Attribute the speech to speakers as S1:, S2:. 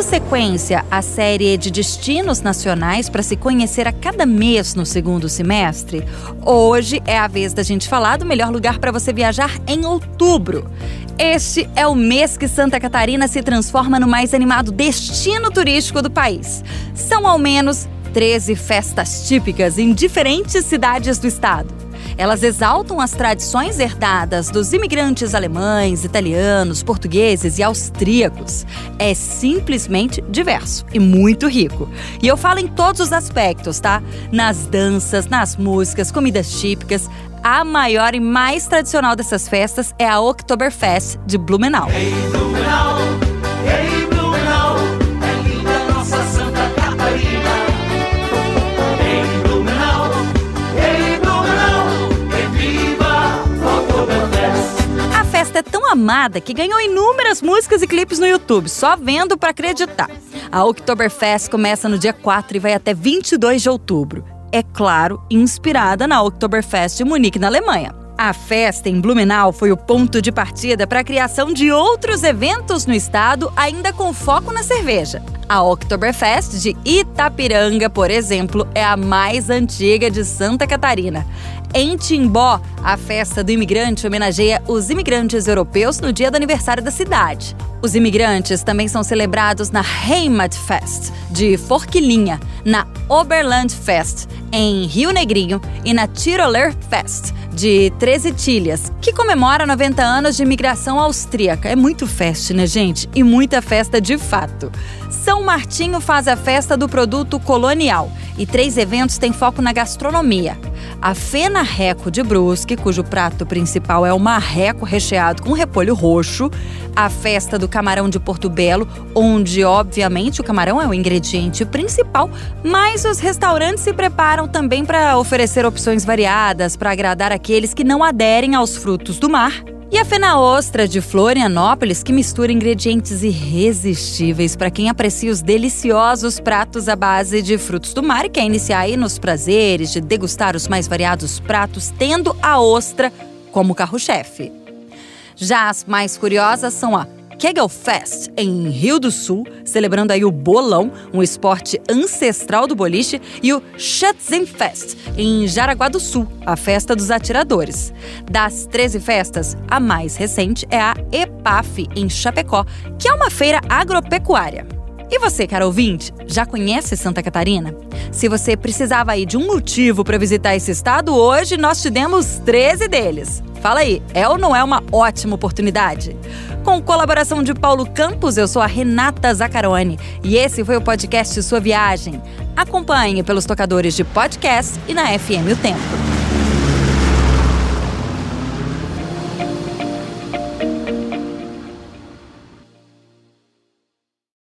S1: Dando sequência à série de destinos nacionais para se conhecer a cada mês no segundo semestre, hoje é a vez da gente falar do melhor lugar para você viajar em outubro. Este é o mês que Santa Catarina se transforma no mais animado destino turístico do país. São ao menos 13 festas típicas em diferentes cidades do estado. Elas exaltam as tradições herdadas dos imigrantes alemães, italianos, portugueses e austríacos. É simplesmente diverso e muito rico. E eu falo em todos os aspectos, tá? Nas danças, nas músicas, comidas típicas. A maior e mais tradicional dessas festas é a Oktoberfest de Blumenau. Hey, Blumenau, festa é tão amada que ganhou inúmeras músicas e clipes no YouTube, só vendo para acreditar. A Oktoberfest começa no dia 4 e vai até 22 de outubro é claro, inspirada na Oktoberfest de Munique, na Alemanha. A festa em Blumenau foi o ponto de partida para a criação de outros eventos no estado, ainda com foco na cerveja. A Oktoberfest de Itapiranga, por exemplo, é a mais antiga de Santa Catarina. Em Timbó, a festa do imigrante homenageia os imigrantes europeus no dia do aniversário da cidade. Os imigrantes também são celebrados na Heimatfest, de Forquilinha, na Oberlandfest, em Rio Negrinho, e na Tiroler Fest, de Treze Tilhas, que comemora 90 anos de imigração austríaca. É muito festa, né, gente? E muita festa de fato. São Martinho faz a festa do produto colonial e três eventos têm foco na gastronomia. A Fena Reco de Brusque, cujo prato principal é o marreco recheado com repolho roxo. A festa do camarão de Porto Belo, onde, obviamente, o camarão é o ingrediente principal, mas os restaurantes se preparam também para oferecer opções variadas para agradar aqueles que não aderem aos frutos do mar e a Fena Ostra de Florianópolis, que mistura ingredientes irresistíveis para quem aprecia os deliciosos pratos à base de frutos do mar e quer iniciar aí nos prazeres de degustar os mais variados pratos, tendo a ostra como carro-chefe. Já as mais curiosas são a Kegelfest, em Rio do Sul, celebrando aí o bolão, um esporte ancestral do boliche, e o Schützenfest, em Jaraguá do Sul, a festa dos atiradores. Das 13 festas, a mais recente é a EPAF, em Chapecó, que é uma feira agropecuária. E você, caro ouvinte, já conhece Santa Catarina? Se você precisava aí de um motivo para visitar esse estado, hoje nós te demos 13 deles. Fala aí, é ou não é uma ótima oportunidade? Com colaboração de Paulo Campos, eu sou a Renata Zacarone e esse foi o podcast Sua Viagem. Acompanhe pelos tocadores de podcast e na FM O Tempo.